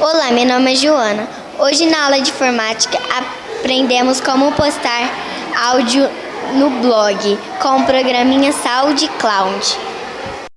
Olá, meu nome é Joana. Hoje na aula de informática aprendemos como postar áudio no blog com o programinha SoundCloud.